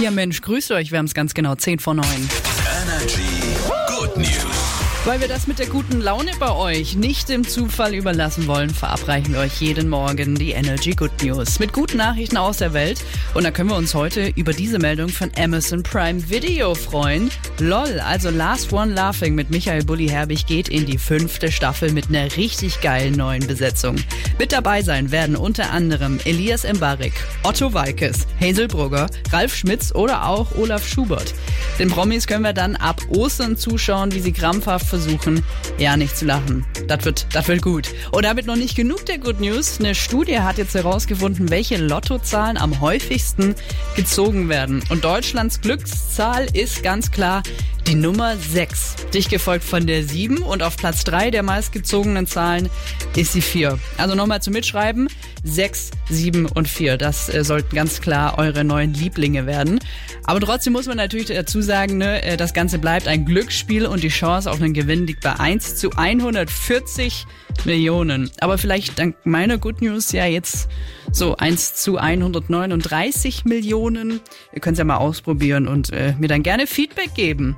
Ja Mensch, grüßt euch, wir haben es ganz genau 10 vor 9. Energy Good News. Weil wir das mit der guten Laune bei euch nicht dem Zufall überlassen wollen, verabreichen wir euch jeden Morgen die Energy Good News mit guten Nachrichten aus der Welt. Und da können wir uns heute über diese Meldung von Amazon Prime Video freuen. LOL, also Last One Laughing mit Michael Bulli Herbig geht in die fünfte Staffel mit einer richtig geilen neuen Besetzung. Mit dabei sein werden unter anderem Elias Mbarek, Otto Walkes, Hazel Brugger, Ralf Schmitz oder auch Olaf Schubert. Den Promis können wir dann ab Ostern zuschauen, wie sie krampfhaft versuchen, ja nicht zu lachen. Das wird, das wird gut. Und damit noch nicht genug der Good News. Eine Studie hat jetzt herausgefunden, welche Lottozahlen am häufigsten gezogen werden. Und Deutschlands Glückszahl ist ganz klar die Nummer 6. Dich gefolgt von der 7 und auf Platz 3 der meistgezogenen Zahlen ist die 4. Also nochmal zum Mitschreiben. 6, 7 und 4. Das äh, sollten ganz klar eure neuen Lieblinge werden. Aber trotzdem muss man natürlich dazu sagen, ne, äh, das Ganze bleibt ein Glücksspiel und die Chance auf einen Gewinn liegt bei 1 zu 140 Millionen. Aber vielleicht dank meiner Good News ja jetzt so 1 zu 139 Millionen. Ihr könnt es ja mal ausprobieren und äh, mir dann gerne Feedback geben.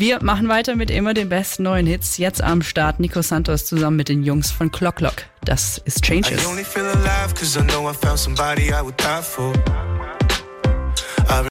Wir machen weiter mit immer den besten neuen Hits. Jetzt am Start Nico Santos zusammen mit den Jungs von Clock Clock. Das ist Changes. I only feel alive cause I know I found somebody I would die for.